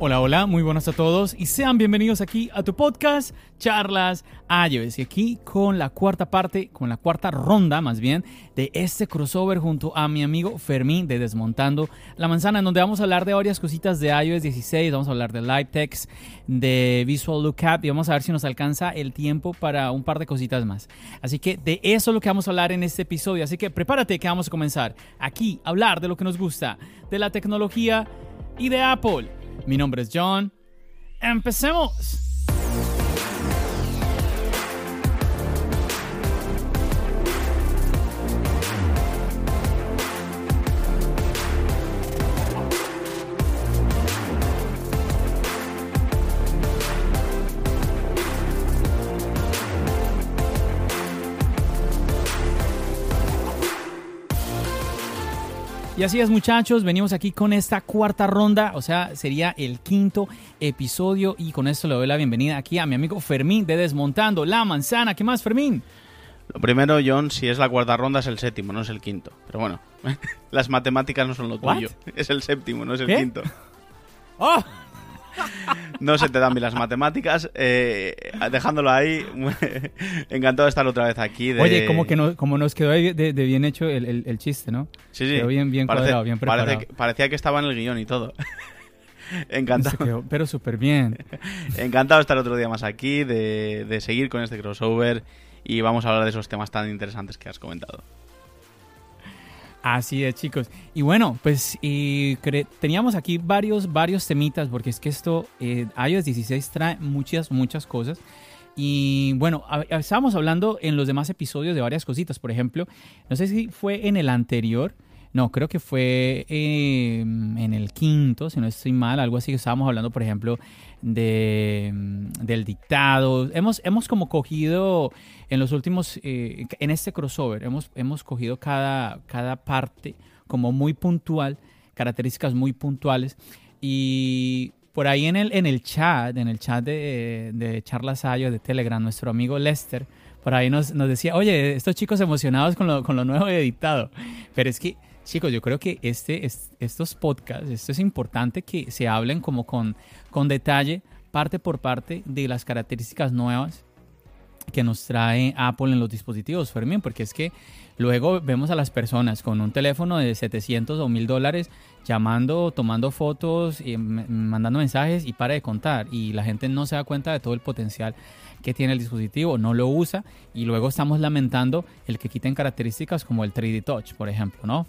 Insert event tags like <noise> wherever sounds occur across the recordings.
Hola, hola, muy buenas a todos y sean bienvenidos aquí a tu podcast Charlas iOS y aquí con la cuarta parte, con la cuarta ronda más bien de este crossover junto a mi amigo Fermín de Desmontando la Manzana en donde vamos a hablar de varias cositas de iOS 16, vamos a hablar de Live Text, de Visual Lookup y vamos a ver si nos alcanza el tiempo para un par de cositas más. Así que de eso es lo que vamos a hablar en este episodio, así que prepárate que vamos a comenzar aquí a hablar de lo que nos gusta, de la tecnología y de Apple. Mi nombre es John. ¡Empecemos! Y así es muchachos, venimos aquí con esta cuarta ronda, o sea, sería el quinto episodio y con esto le doy la bienvenida aquí a mi amigo Fermín de Desmontando la Manzana. ¿Qué más, Fermín? Lo primero, John, si es la cuarta ronda es el séptimo, no es el quinto. Pero bueno, <laughs> las matemáticas no son lo tuyo. Es el séptimo, no es el quinto. ¡Oh! No se te dan bien las matemáticas. Eh, dejándolo ahí, <laughs> encantado de estar otra vez aquí. Oye, como que no, como nos quedó de, bien hecho el, chiste, ¿no? Sí, sí. Quedó bien, bien cuadrado, bien preparado. parecía que estaba en el guion y todo. <laughs> Encantado. pero súper bien. <laughs> Encantado de estar otro día más aquí, de, de seguir con este crossover y vamos a hablar de esos temas tan interesantes que has comentado. Así es, chicos. Y bueno, pues teníamos aquí varios, varios temitas, porque es que esto, eh, iOS 16 trae muchas, muchas cosas. Y bueno, estábamos hablando en los demás episodios de varias cositas. Por ejemplo, no sé si fue en el anterior no, creo que fue em, en el quinto, si no estoy mal, algo así que estábamos hablando, por ejemplo, de, em, del dictado. Hemos, hemos como cogido en los últimos, eh, en este crossover, hemos, hemos cogido cada, cada parte como muy puntual, características muy puntuales. Y por ahí en el, en el chat, en el chat de, de Charlas Ayo de Telegram, nuestro amigo Lester, por ahí nos, nos decía, oye, estos chicos emocionados con lo, con lo nuevo de dictado. Pero es que Chicos, yo creo que este, estos podcasts, esto es importante que se hablen como con, con detalle, parte por parte, de las características nuevas que nos trae Apple en los dispositivos, Fermín, porque es que luego vemos a las personas con un teléfono de 700 o 1000 dólares llamando, tomando fotos, y mandando mensajes y para de contar. Y la gente no se da cuenta de todo el potencial que tiene el dispositivo, no lo usa y luego estamos lamentando el que quiten características como el 3D Touch, por ejemplo, ¿no?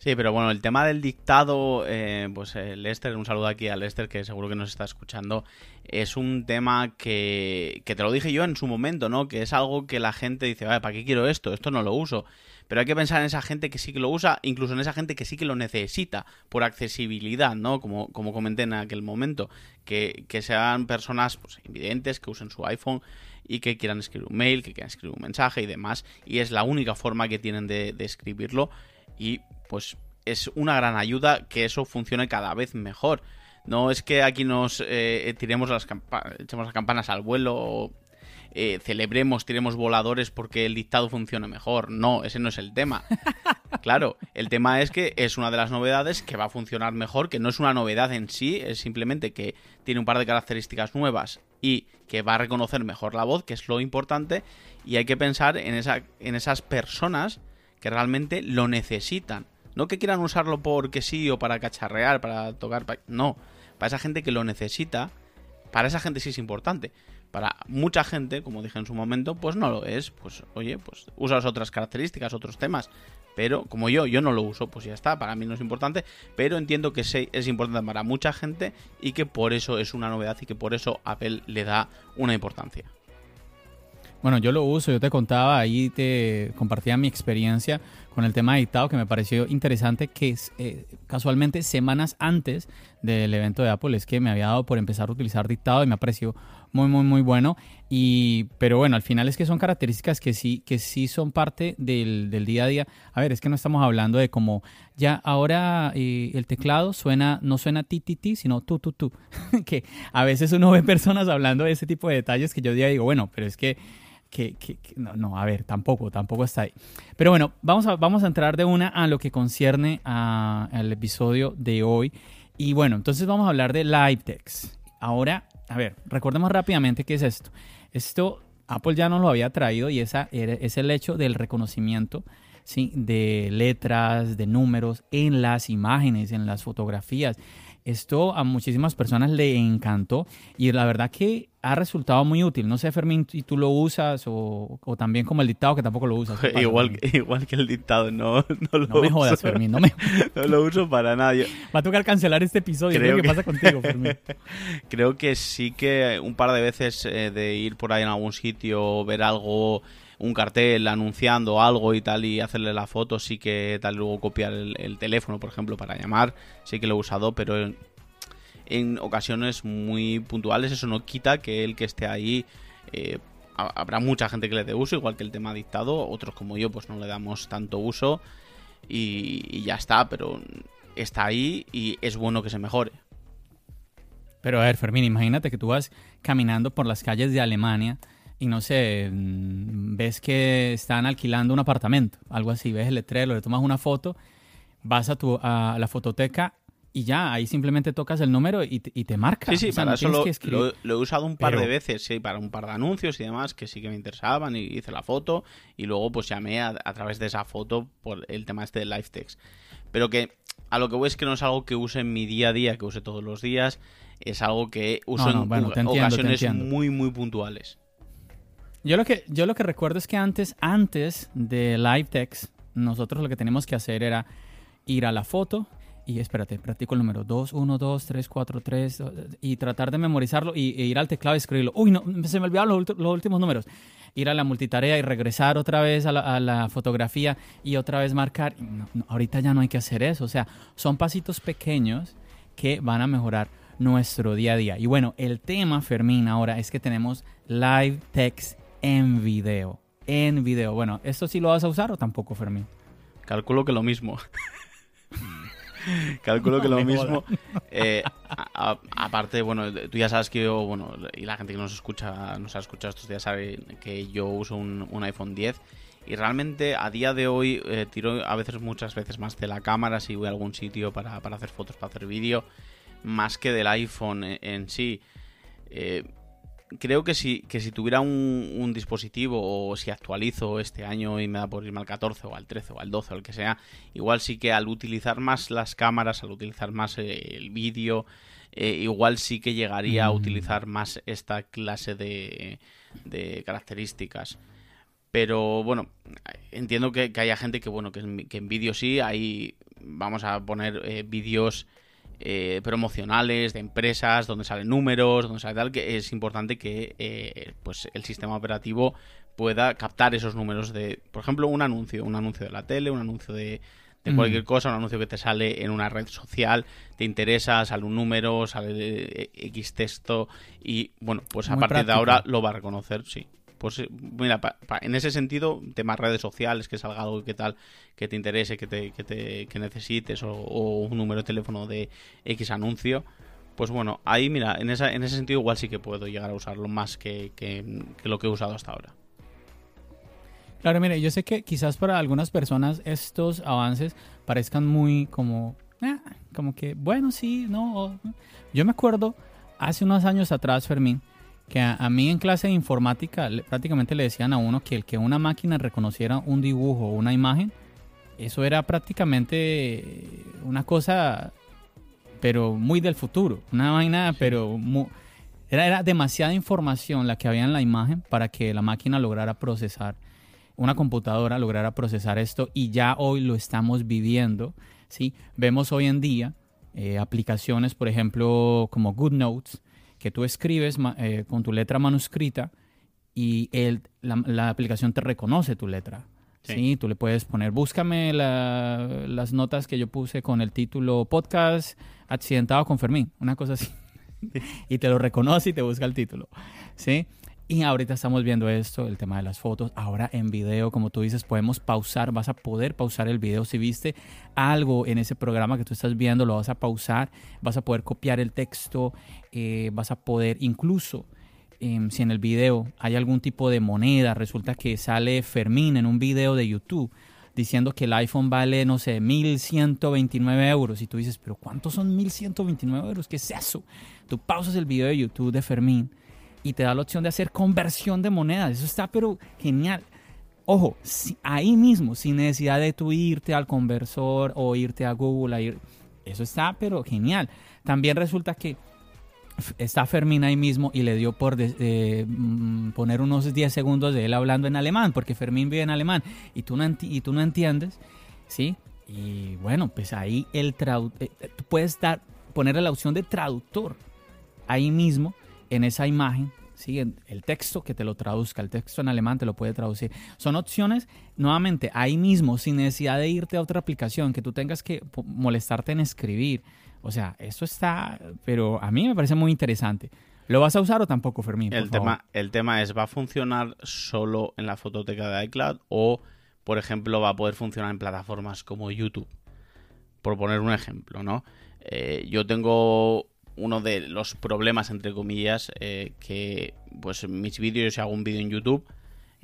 Sí, pero bueno, el tema del dictado, eh, pues eh, Lester, un saludo aquí a Lester que seguro que nos está escuchando, es un tema que, que te lo dije yo en su momento, ¿no? Que es algo que la gente dice, vale, ¿para qué quiero esto? Esto no lo uso. Pero hay que pensar en esa gente que sí que lo usa, incluso en esa gente que sí que lo necesita por accesibilidad, ¿no? Como, como comenté en aquel momento, que, que sean personas pues, invidentes, que usen su iPhone y que quieran escribir un mail, que quieran escribir un mensaje y demás, y es la única forma que tienen de, de escribirlo y pues es una gran ayuda que eso funcione cada vez mejor. No es que aquí nos eh, tiremos las, echemos las campanas al vuelo o eh, celebremos, tiremos voladores porque el dictado funcione mejor. No, ese no es el tema. <laughs> Claro, el tema es que es una de las novedades que va a funcionar mejor, que no es una novedad en sí, es simplemente que tiene un par de características nuevas y que va a reconocer mejor la voz, que es lo importante, y hay que pensar en, esa, en esas personas que realmente lo necesitan. No que quieran usarlo porque sí o para cacharrear, para tocar. No, para esa gente que lo necesita, para esa gente sí es importante. Para mucha gente, como dije en su momento, pues no lo es. Pues oye, pues usas otras características, otros temas. Pero como yo, yo no lo uso, pues ya está, para mí no es importante. Pero entiendo que es importante para mucha gente y que por eso es una novedad y que por eso Apple le da una importancia. Bueno, yo lo uso, yo te contaba, ahí te compartía mi experiencia con el tema de dictado, que me pareció interesante, que eh, casualmente semanas antes del evento de Apple es que me había dado por empezar a utilizar dictado y me ha parecido muy, muy, muy bueno. Y, pero bueno, al final es que son características que sí, que sí son parte del, del día a día. A ver, es que no estamos hablando de como ya ahora eh, el teclado suena, no suena ti, ti, ti, sino tú, tú, tú. que a veces uno ve personas hablando de ese tipo de detalles que yo digo, bueno, pero es que que, no, no, a ver, tampoco, tampoco está ahí. Pero bueno, vamos a, vamos a entrar de una a lo que concierne al episodio de hoy. Y bueno, entonces vamos a hablar de live text. Ahora, a ver, recordemos rápidamente qué es esto. Esto Apple ya nos lo había traído y esa es el hecho del reconocimiento ¿sí? de letras, de números en las imágenes, en las fotografías. Esto a muchísimas personas le encantó y la verdad que ha resultado muy útil. No sé, Fermín, si tú lo usas o, también como el dictado que tampoco lo usas. <laughs> igual, igual que el dictado, no, no lo No me jodas, Fermín, no me <laughs> No lo uso para nadie. Va a tocar cancelar este episodio. Creo ¿Qué pasa contigo, Fermín? <laughs> Creo que sí que un par de veces eh, de ir por ahí en algún sitio, ver algo un cartel anunciando algo y tal y hacerle la foto, sí que tal luego copiar el, teléfono, por ejemplo, para llamar, sí que lo he usado, pero en, ocasiones muy puntuales eso no quita que el que esté ahí... Eh, habrá mucha gente que le dé uso, igual que el tema dictado, otros como yo pues no le damos tanto uso y, y ya está, pero está ahí y es bueno que se mejore. Pero a ver, Fermín, imagínate que tú vas caminando por las calles de Alemania y no sé, mm, ves que están alquilando un apartamento, algo así, ves el letrero, le tomas una foto, vas a, tu, a la fototeca y ya, ahí simplemente tocas el número y te, y te marca. Sí, sí, para eso lo, he usado un par de veces, sí, para un par de anuncios y demás que sí que me interesaban y hice la foto y luego pues llamé a, través de esa foto por el tema este de live text. Pero que a lo que voy es que no es algo que use en mi día a día, que use todos los días, es algo que uso en ocasiones muy, muy puntuales. Yo lo que, yo lo que recuerdo es que antes, antes de Live Text, nosotros lo que teníamos que hacer era ir a la foto y espérate, practico el número 2, 1, 2, 3, 4, 3 y tratar de memorizarlo y, e ir al teclado y escribirlo. Uy, no, se me olvidaron los, últimos números. Ir a la multitarea y regresar otra vez a la, fotografía y otra vez marcar. ahorita ya no hay que hacer eso. O sea, son pasitos pequeños que van a mejorar nuestro día a día. Y bueno, el tema, Fermín, ahora es que tenemos live text en video. En video. Bueno, ¿esto sí lo vas a usar o tampoco, Fermín? Calculo que lo mismo. <laughs> <laughs> Calculo que lo mismo. Eh, aparte, bueno, tú ya sabes que yo, bueno, y la gente que nos escucha, nos ha escuchado estos días sabe que yo uso un, iPhone 10 y realmente a día de hoy eh, tiro a veces, muchas veces más de la cámara si voy a algún sitio para, para hacer fotos, para hacer vídeo, más que del iPhone en, sí. Eh, creo que si, que si tuviera un, dispositivo o si actualizo este año y me da por irme al 14 o al 13 o al 12 o el que sea, igual sí que al utilizar más las cámaras, al utilizar más eh, el vídeo, eh, igual sí que llegaría a mm. utilizar más esta clase de, de características. Pero bueno, entiendo que, haya gente que, bueno, que, en vídeo sí, ahí vamos a poner eh, vídeos eh, promocionales de empresas donde salen números, donde sale tal, que es importante que eh, pues el sistema operativo pueda captar esos números de, por ejemplo, un anuncio, un anuncio de la tele, un anuncio de, cualquier cosa, un anuncio que te sale en una red social, te interesa, sale un número, sale X texto y bueno, pues a partir de ahora lo va a reconocer, sí pues eh, mira, en ese sentido, temas redes sociales, que salga algo que tal, que te interese, que, te, que, te, necesites, o, un número de teléfono de X anuncio, pues bueno, ahí mira, en, esa, en ese sentido igual sí que puedo llegar a usarlo más que, que, lo que he usado hasta ahora. Claro, mire, yo sé que quizás para algunas personas estos avances parezcan muy como, ah, como que, bueno, sí, no. Yo me acuerdo hace unos años atrás, Fermín, que a, mí en clase de informática prácticamente le decían a uno que el que una máquina reconociera un dibujo o una imagen, eso era prácticamente una cosa, pero muy del futuro, una vaina, pero era, era demasiada información la que había en la imagen para que la máquina lograra procesar, una computadora lograra procesar esto y ya hoy lo estamos viviendo, ¿sí? Vemos hoy en día eh, aplicaciones, por ejemplo, como GoodNotes, que tú escribes eh, con tu letra manuscrita y el, la, aplicación te reconoce tu letra. Sí. Tú le puedes poner, búscame las notas que yo puse con el título podcast accidentado con Fermín, una cosa así. <laughs> y te lo reconoce y te busca el título. ¿Sí? Y ahorita estamos viendo esto, el tema de las fotos. Ahora en video, como tú dices, podemos pausar, vas a poder pausar el video. Si viste algo en ese programa que tú estás viendo, lo vas a pausar, vas a poder copiar el texto, eh, vas a poder incluso... Em, si en el video hay algún tipo de moneda, resulta que sale Fermín en un video de YouTube diciendo que el iPhone vale, no sé, 1129 euros. Y tú dices, pero ¿cuántos son 1129 euros? ¿Qué es eso? Tú pausas el video de YouTube de Fermín y te da la opción de hacer conversión de monedas. Eso está pero genial. Ojo, ahí mismo, sin necesidad de tú irte al conversor o irte a Google, eso está pero genial. También resulta que está Fermín ahí mismo y le dio por mm, poner unos 10 segundos de él hablando en alemán, porque Fermín vive en alemán y tú no, y tú no entiendes, ¿sí? Y bueno, pues ahí el eh, eh, tú puedes dar, ponerle la opción de traductor ahí mismo en esa imagen, ¿sí? el texto que te lo traduzca, el texto en alemán te lo puede traducir. Son opciones, nuevamente, ahí mismo, sin necesidad de irte a otra aplicación, que tú tengas que molestarte en escribir. O sea, eso está, pero a mí me parece muy interesante. ¿Lo vas a usar o tampoco, Fermín? el, tema, el tema es, ¿va a funcionar solo en la fototeca de iCloud o, por ejemplo, va a poder funcionar en plataformas como YouTube? Por poner un ejemplo, ¿no? Eh, yo tengo uno de los problemas, entre comillas, eh, que pues mis vídeos, si hago un vídeo en YouTube,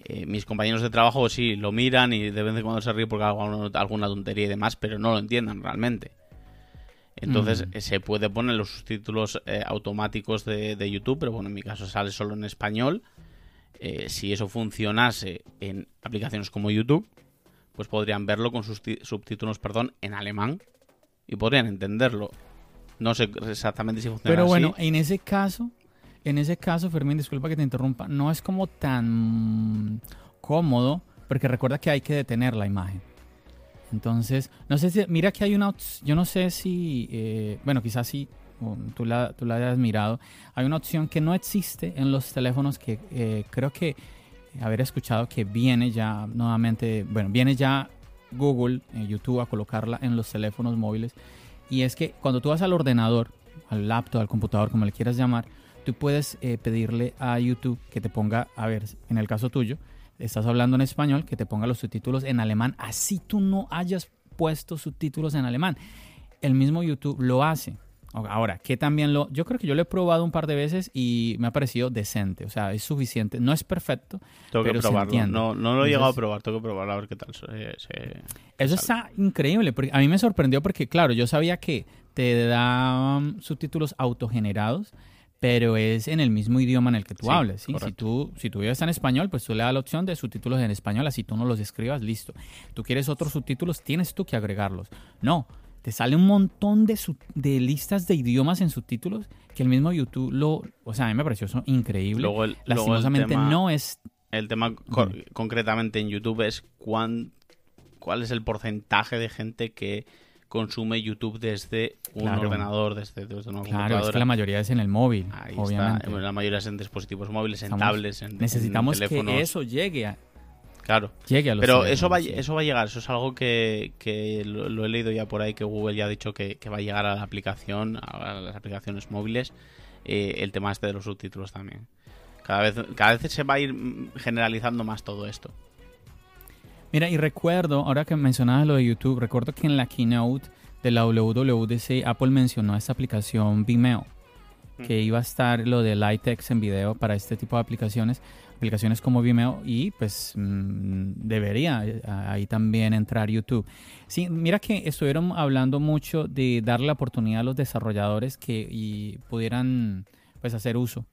eh, mis compañeros de trabajo sí lo miran y de vez en cuando se ríen porque hago alguna tontería y demás, pero no lo entiendan realmente. Entonces mm. se puede poner los subtítulos eh, automáticos de, YouTube, pero bueno, en mi caso sale solo en español. si eso funcionase en aplicaciones como YouTube, pues podrían verlo con sus subtítulos, perdón, en alemán y podrían entenderlo. No sé exactamente si funciona Pero bueno, en ese caso, en ese caso, Fermín, disculpa que te interrumpa, no es como tan cómodo, porque recuerda que hay que detener la imagen. Entonces, no sé si, mira que hay una, yo no sé si, eh, bueno, quizás sí, tú la, tú la hayas mirado, hay una opción que no existe en los teléfonos que eh, creo que haber escuchado que viene ya nuevamente, bueno, viene ya Google, eh, YouTube a colocarla en los teléfonos móviles y es que cuando tú vas al ordenador, al laptop, al computador, como le quieras llamar, tú puedes eh, pedirle a YouTube que te ponga, a ver, en el caso tuyo, estás hablando en español, que te ponga los subtítulos en alemán, así tú no hayas puesto subtítulos en alemán. El mismo YouTube lo hace. Ahora, que también lo. Yo creo que yo lo he probado un par de veces y me ha parecido decente. O sea, es suficiente. No es perfecto. Tengo que probarlo. No, no lo he llegado a probar. Tengo que probarlo a ver qué tal. Eso está increíble. Porque a mí me sorprendió porque, claro, yo sabía que te daban subtítulos autogenerados, pero es en el mismo idioma en el que tú hables. Si tú si tú vives en español, pues tú le das la opción de subtítulos en español, así tú no los escribas, listo. Tú quieres otros subtítulos, tienes tú que agregarlos. No, te sale un montón de, de listas de idiomas en subtítulos que el mismo YouTube lo... O sea, a mí me pareció eso increíble. Luego Lastimosamente no es... El tema concretamente en YouTube es cuán, cuál es el porcentaje de gente que consume YouTube desde un ordenador, desde, desde una claro, es que la mayoría es en el móvil, Ahí obviamente. Está. La mayoría es en dispositivos móviles, en tablets, en Necesitamos que eso llegue a, Claro. Pero eso va, eso va a llegar, eso es algo que, lo, he leído ya por ahí, que Google ya ha dicho que, va a llegar a la aplicación, a las aplicaciones móviles, eh, el tema este de los subtítulos también. Cada vez, cada vez se va a ir generalizando más todo esto. Mira, y recuerdo, ahora que mencionabas lo de YouTube, recuerdo que en la keynote de la WWDC Apple mencionó esta aplicación Vimeo, que iba a estar lo de Litex en video para este tipo de aplicaciones aplicaciones como Vimeo y pues mm, debería eh, ahí también entrar YouTube. Sí, mira que estuvieron hablando mucho de darle la oportunidad a los desarrolladores que y pudieran pues hacer uso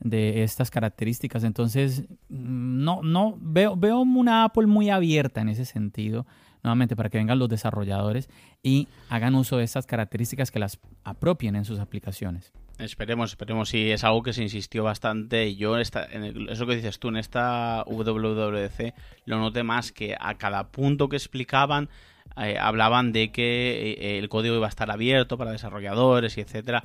de estas características. Entonces, mm, no, no, veo, veo una Apple muy abierta en ese sentido, nuevamente, para que vengan los desarrolladores y hagan uso de estas características que las apropien en sus aplicaciones. Esperemos, esperemos. Sí, es algo que se insistió bastante. Yo, en eso que dices tú, en esta WWDC lo noté más que a cada punto que explicaban eh, hablaban de que eh, el código iba a estar abierto para desarrolladores y etcétera.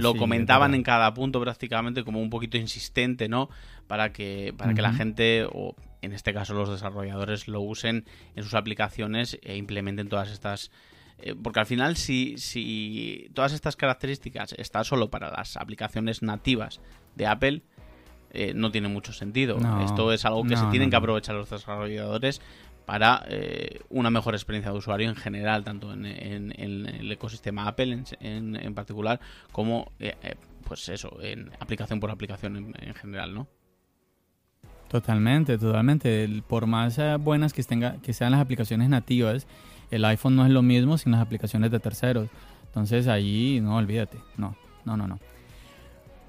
lo comentaban en cada punto prácticamente como un poquito insistente, ¿no? para que, para que la gente, o en este caso los desarrolladores, lo usen en sus aplicaciones e implementen todas estas eh, porque al final si, si todas estas características están solo para las aplicaciones nativas de Apple, eh, no tiene mucho sentido. Esto es algo que se tienen que aprovechar los desarrolladores para eh, una mejor experiencia de usuario en general, tanto en, el ecosistema Apple en, particular, como pues eso, en aplicación por aplicación en, general, ¿no? Totalmente, totalmente. Por más buenas que, tenga, que sean las aplicaciones nativas, el iPhone no es lo mismo sin las aplicaciones de terceros. Entonces ahí no olvídate. No, no, no, no.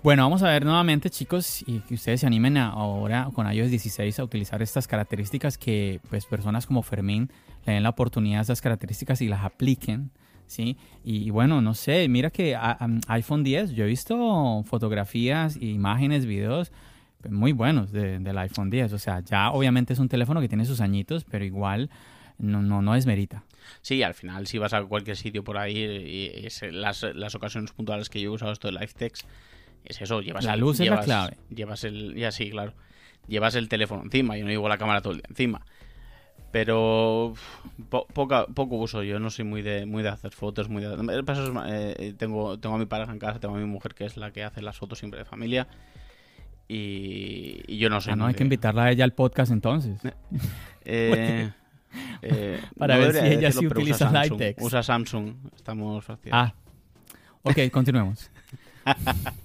Bueno, vamos a ver nuevamente, chicos, y que ustedes se animen ahora con iOS 16 a utilizar estas características que pues personas como Fermín le den la oportunidad a estas características y las apliquen, ¿sí? Y, bueno, no sé, mira que iPhone 10, yo he visto fotografías, imágenes, videos pues, muy buenos del iPhone 10. O sea, ya obviamente es un teléfono que tiene sus añitos, pero igual no, no, no merita. Sí, al final si vas a cualquier sitio por ahí y las, las ocasiones puntuales que yo he usado esto de LifeText es eso, llevas la luz es la clave. Llevas el ya sí, claro. Llevas el teléfono encima, yo no llevo la cámara todo el día encima. Pero poco uso, yo no soy muy de muy de hacer fotos, muy de eh, tengo tengo a mi pareja en casa, tengo a mi mujer que es la que hace las fotos siempre de familia. Y, yo no sé. Ah, no, hay que invitarla a ella al podcast entonces. eh, <laughs> Eh, Para ver si ella sí utiliza usa Lighthex. Usa Samsung, estamos fácil. Ah, ok, continuemos. <laughs>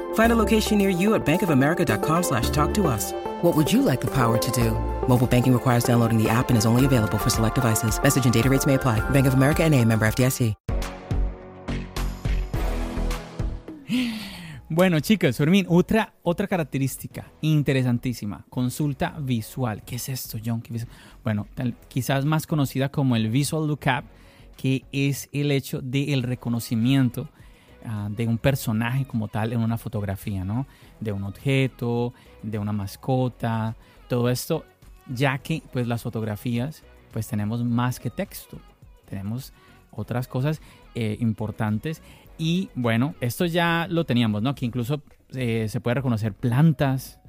Find a location near you at bankofamerica.com slash talk to us. What would you like the power to do? Mobile banking requires downloading the app and is only available for select devices. Message and data rates may apply. Bank of America NA, member FDIC. Bueno, chicos, Fermín, otra, otra característica interesantísima, consulta visual. ¿Qué es esto, John? Bueno, quizás más conocida como el Visual Lookup, que es el hecho del reconocimiento ah, de un personaje como tal en una fotografía, ¿no? De un objeto, de una mascota, todo esto, ya que pues las fotografías pues tenemos más que texto, tenemos otras cosas eh, importantes y bueno, esto ya lo teníamos, ¿no? Que incluso eh, se puede reconocer plantas,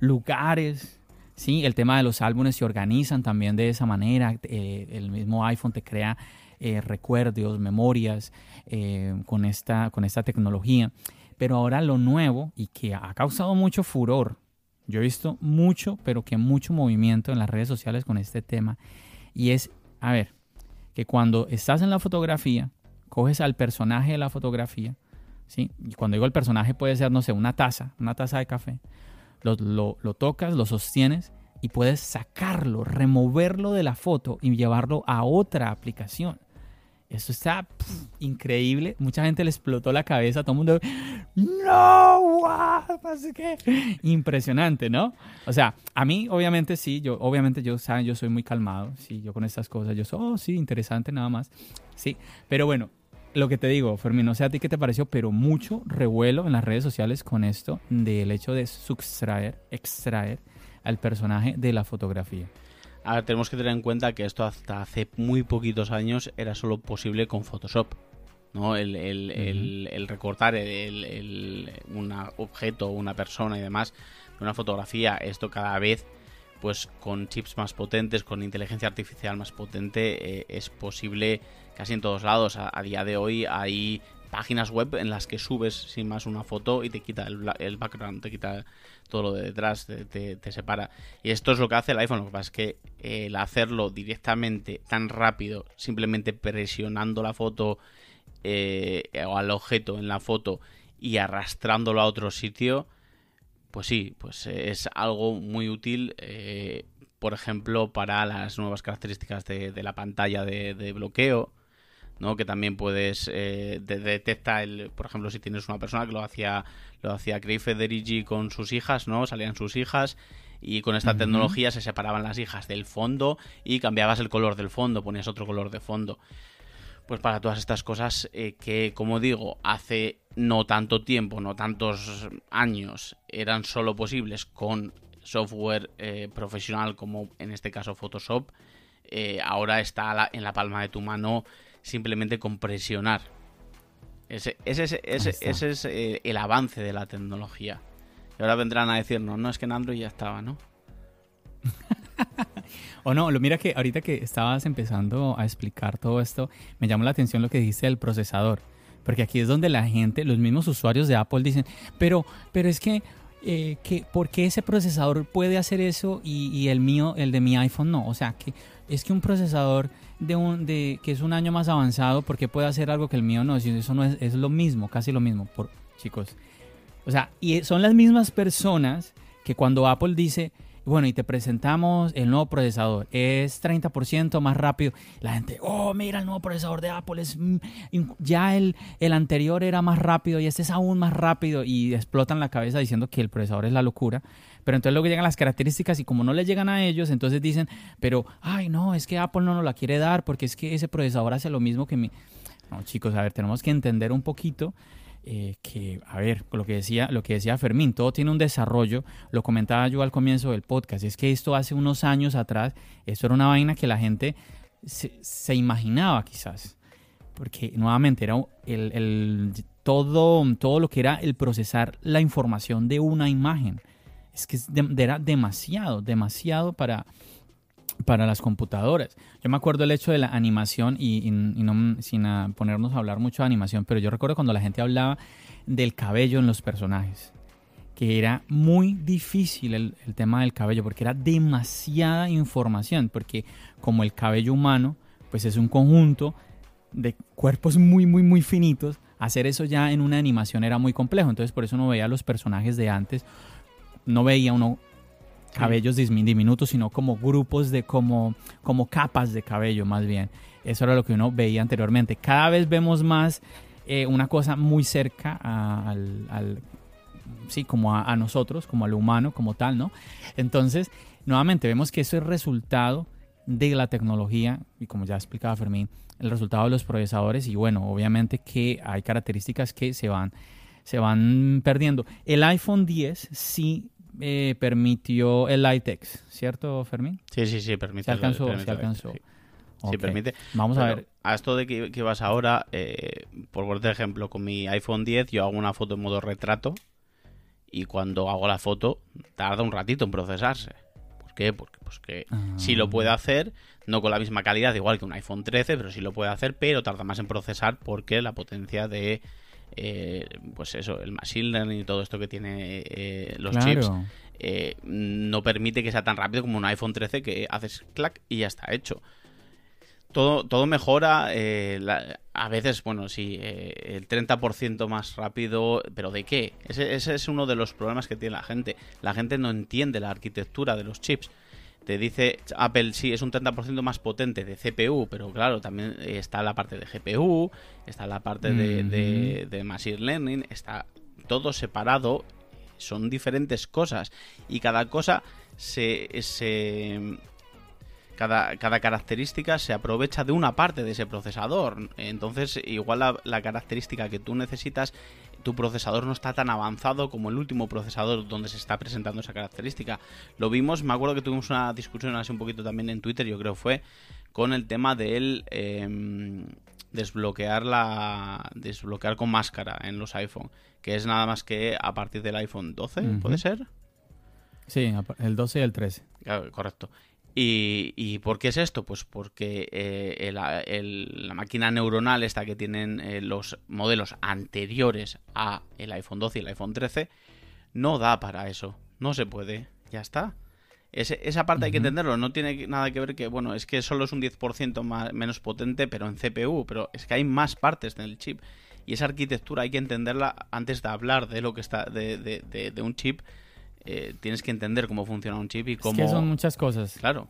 lugares, ¿sí? El tema de los álbumes se organizan también de esa manera, eh, el mismo iPhone te crea eh, recuerdos, memorias eh, con, esta, con esta tecnología. Pero ahora lo nuevo y que ha causado mucho furor, yo he visto mucho, pero que mucho movimiento en las redes sociales con este tema, y es, a ver, que cuando estás en la fotografía, coges al personaje de la fotografía, ¿sí? Y cuando digo el personaje puede ser, no sé, una taza, una taza de café, lo, lo tocas, lo sostienes y puedes sacarlo, removerlo de la foto y llevarlo a otra aplicación. Eso está increíble. Mucha gente le explotó la cabeza. Todo el mundo, no, wow, qué. Impresionante, ¿no? O sea, a mí, obviamente, sí. Yo, obviamente, yo, saben, yo soy muy calmado. Sí, yo con estas cosas, yo soy, oh, sí, interesante, nada más. Sí, pero bueno, lo que te digo, Fermín, no sé a ti qué te pareció, pero mucho revuelo en las redes sociales con esto del hecho de sustraer, extraer al personaje de la fotografía. A ver, tenemos que tener en cuenta que esto hasta hace muy poquitos años era solo posible con Photoshop. ¿no? El, el, recortar un objeto, una persona y demás, una fotografía, esto cada vez pues con chips más potentes, con inteligencia artificial más potente, eh, es posible casi en todos lados. A, a, día de hoy hay páginas web en las que subes sin más una foto y te quita el, background, te quita todo lo de detrás, te, separa. Y esto es lo que hace el iPhone. Lo que pasa es que el hacerlo directamente, tan rápido, simplemente presionando la foto eh, o al objeto en la foto y arrastrándolo a otro sitio, pues sí, pues es algo muy útil. Eh, por ejemplo, para las nuevas características de, la pantalla de bloqueo, ¿no? Que también puedes eh, detectar, el, por ejemplo, si tienes una persona que lo hacía lo hacía Craig Federici con sus hijas, ¿no? Salían sus hijas Y con esta tecnología se separaban las hijas del fondo y cambiabas el color del fondo, ponías otro color de fondo. Pues para todas estas cosas eh, que, como digo, hace no tanto tiempo, no tantos años, eran solo posibles con software eh, profesional como en este caso Photoshop, eh, ahora está en la palma de tu mano simplemente con presionar. Ese, ese, ese, ese es eh, el avance de la tecnología. Y ahora vendrán a decirnos, no, es que en Android ya estaba, ¿no? <laughs> o no, lo mira que ahorita que estabas empezando a explicar todo esto, me llamó la atención lo que dice el procesador. Porque aquí es donde la gente, los mismos usuarios de Apple dicen, pero, pero es que, eh, que ¿por qué ese procesador puede hacer eso y, y, el mío, el de mi iPhone no? O sea, que es que un procesador de un, de, que es un año más avanzado, ¿por qué puede hacer algo que el mío no? Eso no es, es lo mismo, casi lo mismo, por, chicos. O sea, y son las mismas personas que cuando Apple dice, bueno, y te presentamos el nuevo procesador, es 30% más rápido. La gente, oh, mira el nuevo procesador de Apple, es mm, ya el, el anterior era más rápido y este es aún más rápido y explotan la cabeza diciendo que el procesador es la locura. Pero entonces luego llegan las características y como no le llegan a ellos, entonces dicen, pero, ay, no, es que Apple no nos la quiere dar porque es que ese procesador hace lo mismo que mi... No, chicos, a ver, tenemos que entender un poquito eh, que, a ver, lo que, decía, lo que decía Fermín, todo tiene un desarrollo, lo comentaba yo al comienzo del podcast, es que esto hace unos años atrás, esto era una vaina que la gente se, imaginaba quizás, porque nuevamente era el, todo, todo lo que era el procesar la información de una imagen es que era demasiado, demasiado para, para las computadoras. Yo me acuerdo el hecho de la animación y, sin ponernos a hablar mucho de animación, pero yo recuerdo cuando la gente hablaba del cabello en los personajes, que era muy difícil el, el tema del cabello, porque era demasiada información, porque como el cabello humano, pues es un conjunto de cuerpos muy, muy, muy finitos, hacer eso ya en una animación era muy complejo, entonces por eso no veía a los personajes de antes no veía uno cabellos diminutos, sino como grupos de, como, como capas de cabello más bien. Eso era lo que uno veía anteriormente. Cada vez vemos más eh, una cosa muy cerca al, sí, como a, nosotros, como al humano, como tal, ¿no? Entonces, nuevamente vemos que eso es resultado de la tecnología y como ya explicaba Fermín, el resultado de los procesadores y bueno, obviamente que hay características que se van, se van perdiendo. El iPhone 10 sí eh, permitió el LiteX, ¿cierto, Fermín? Sí, sí, sí, permite. Se alcanzó, se alcanzó. Sí. permite. Vamos a ver. A esto de que, vas ahora, eh, por ejemplo, con mi iPhone 10 yo hago una foto en modo retrato y cuando hago la foto tarda un ratito en procesarse. ¿Por qué? Porque pues que sí lo puede ah. hacer, no con la misma calidad, igual que un iPhone 13, pero sí lo puede hacer, pero tarda más en procesar porque la potencia de eh, pues eso, el machine learning y todo esto que tiene eh, los chips, eh, no permite que sea tan rápido como un iPhone 13 que haces clac y ya está hecho. Todo, todo mejora, a veces, bueno, sí, el 30% más rápido, pero ¿de qué? Ese, ese es uno de los problemas que tiene la gente. La gente no entiende la arquitectura de los chips te dice Apple sí es un 30% más potente de CPU, pero claro, también está la parte de GPU, está la parte de, Machine Learning, está todo separado, son diferentes cosas y cada cosa se, cada, cada, característica se aprovecha de una parte de ese procesador. Entonces, igual la, la, característica que tú necesitas tu procesador no está tan avanzado como el último procesador donde se está presentando esa característica. Lo vimos, me acuerdo que tuvimos una discusión así un poquito también en Twitter, yo creo fue, con el tema de él em, desbloquear la desbloquear con máscara en los iPhone, que es nada más que a partir del iPhone 12, ¿puede ser? Sí, el 12 y el 13. correcto. ¿Y, por qué es esto? Pues porque eh, la máquina neuronal esta que tienen eh, los modelos anteriores a el iPhone 12 y el iPhone 13 no da para eso. No se puede. Ya está. esa parte hay que entenderlo. No tiene nada que ver que, bueno, es que solo es un 10% más, menos potente, pero en CPU. Pero es que hay más partes en el chip. Y esa arquitectura hay que entenderla antes de hablar de lo que está de, de un chip eh, tienes que entender cómo funciona un chip y cómo... Es que son muchas cosas. Claro.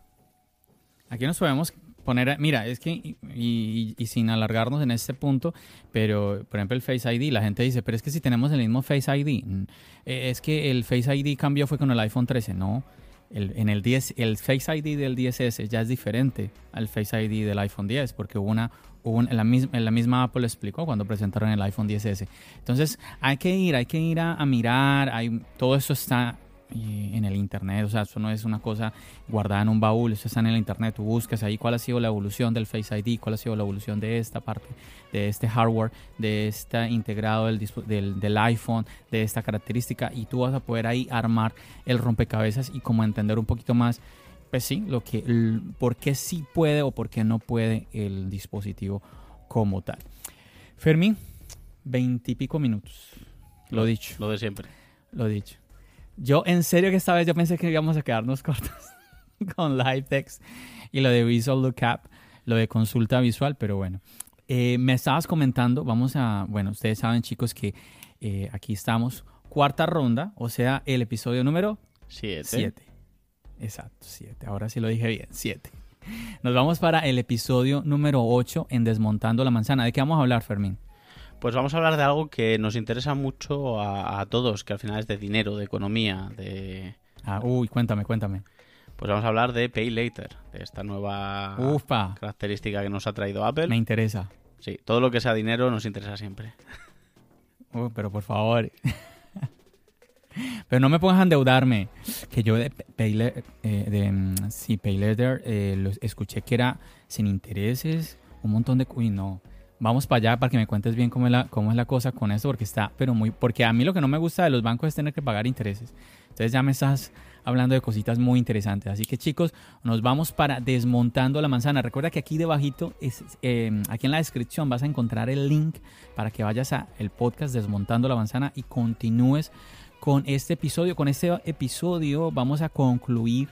Aquí nos podemos poner... Mira, es que, y, sin alargarnos en este punto, pero por ejemplo el Face ID, la gente dice, pero es que si tenemos el mismo Face ID, mm, eh, es que el Face ID cambió fue con el iPhone 13, no. El, en el 10, el Face ID del 10S ya es diferente al Face ID del iPhone 10 porque hubo una, hubo la misma, la misma Apple explicó cuando presentaron el iPhone 10S. Entonces hay que ir, hay que ir a, a mirar, hay, todo eso está eh, en el internet, o sea, eso no es una cosa guardada en un baúl, eso está en el internet, tú buscas ahí cuál ha sido la evolución del Face ID, cuál ha sido la evolución de esta parte, de este hardware, de este integrado del, del, del iPhone, de esta característica, y tú vas a poder ahí armar el rompecabezas y como entender un poquito más, pues sí, lo que, el- por qué sí puede o por qué no puede el dispositivo como tal. Fermín, veintipico minutos, lo dicho. Lo de siempre. Lo dicho. Yo, en serio que esta vez yo pensé que íbamos a quedarnos <laughs> cortos con live text y lo de Visual Lookup, lo de consulta visual, pero bueno. Eh, me estabas comentando, vamos a, bueno, ustedes saben chicos que eh, aquí estamos, cuarta ronda, o sea, el episodio número Siete. 7. Exacto, 7. Ahora sí lo dije bien, 7. Nos vamos para el episodio número 8 en Desmontando la Manzana. ¿De qué vamos a hablar, Fermín? Pues vamos a hablar de algo que nos interesa mucho a, a todos, que al final es de dinero, de economía, de... Ah, uy, cuéntame, cuéntame. Pues vamos a hablar de Pay Later, de esta nueva Ufa, característica que nos ha traído Apple. me interesa. Sí, todo lo que sea dinero nos interesa siempre. <laughs> Uy, pero por favor. <laughs> pero no me pongas a endeudarme. Que yo de Payletter, de, mm, sí, Payletter, eh, lo escuché que era sin intereses, un montón de... Uy, no. Vamos para allá para que me cuentes bien cómo es la, cómo es la cosa con esto, porque está, pero muy... Porque a mí lo que no me gusta de los bancos es tener que pagar intereses. Entonces ya me estás hablando de cositas muy interesantes. Así que chicos, nos vamos para Desmontando la Manzana. Recuerda que aquí debajito, es, eh, aquí en la descripción vas a encontrar el link para que vayas a el podcast Desmontando la Manzana y continúes con este episodio. Con este episodio vamos a concluir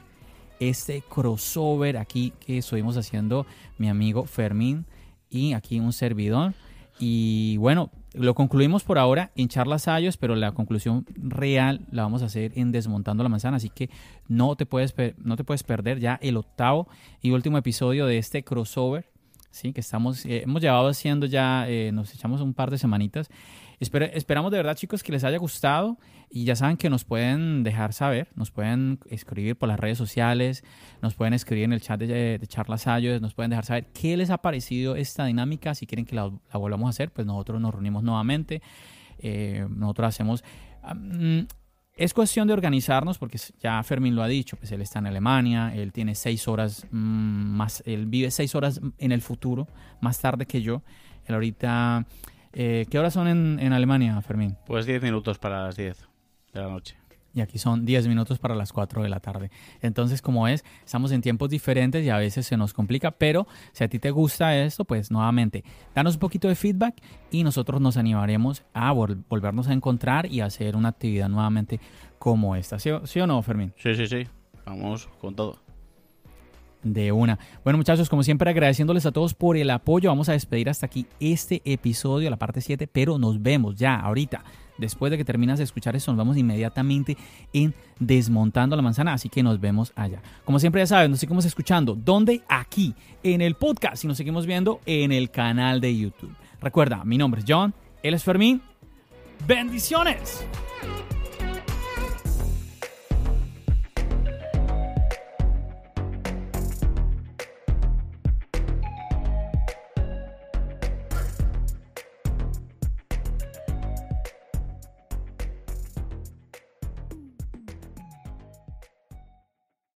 este crossover aquí que estuvimos haciendo mi amigo Fermín y aquí un servidor. Y bueno, lo concluimos por ahora en charlas ayos, pero la conclusión real la vamos a hacer en Desmontando la Manzana. Así que no te puedes, no te puedes perder ya el octavo y último episodio de este crossover. Sí, que estamos, eh, hemos llevado haciendo ya, eh, nos echamos un par de semanitas. Espera- esperamos de verdad, chicos, que les haya gustado. Y ya saben que nos pueden dejar saber, nos pueden escribir por las redes sociales, nos pueden escribir en el chat de, de Charlas Ayos, nos pueden dejar saber qué les ha parecido esta dinámica. Si quieren que la, la volvamos a hacer, pues nosotros nos reunimos nuevamente. Eh, nosotros hacemos. mm, es cuestión de organizarnos, porque ya Fermín lo ha dicho, pues él está en Alemania, él tiene seis horas mm, más, él vive seis horas en el futuro, más tarde que yo. Él ahorita. Eh, ¿Qué horas son en, en Alemania, Fermín? Pues 10 minutos para las 10 de la noche. Y aquí son 10 minutos para las 4 de la tarde. Entonces, como es, estamos en tiempos diferentes y a veces se nos complica, pero si a ti te gusta esto, pues nuevamente, danos un poquito de feedback y nosotros nos animaremos a vol- volvernos a encontrar y hacer una actividad nuevamente como esta. ¿Sí, sí o no, Fermín? Sí, sí, sí. Vamos con todo. De una. Bueno, muchachos, como siempre, agradeciéndoles a todos por el apoyo. Vamos a despedir hasta aquí este episodio, la parte 7, pero nos vemos ya ahorita. Después de que terminas de escuchar esto, nos vamos inmediatamente en Desmontando la Manzana, así que nos vemos allá. Como siempre ya saben, nos seguimos escuchando. ¿Dónde? Aquí, en el podcast, y nos seguimos viendo en el canal de YouTube. Recuerda, mi nombre es John, él es Fermín. ¡Bendiciones!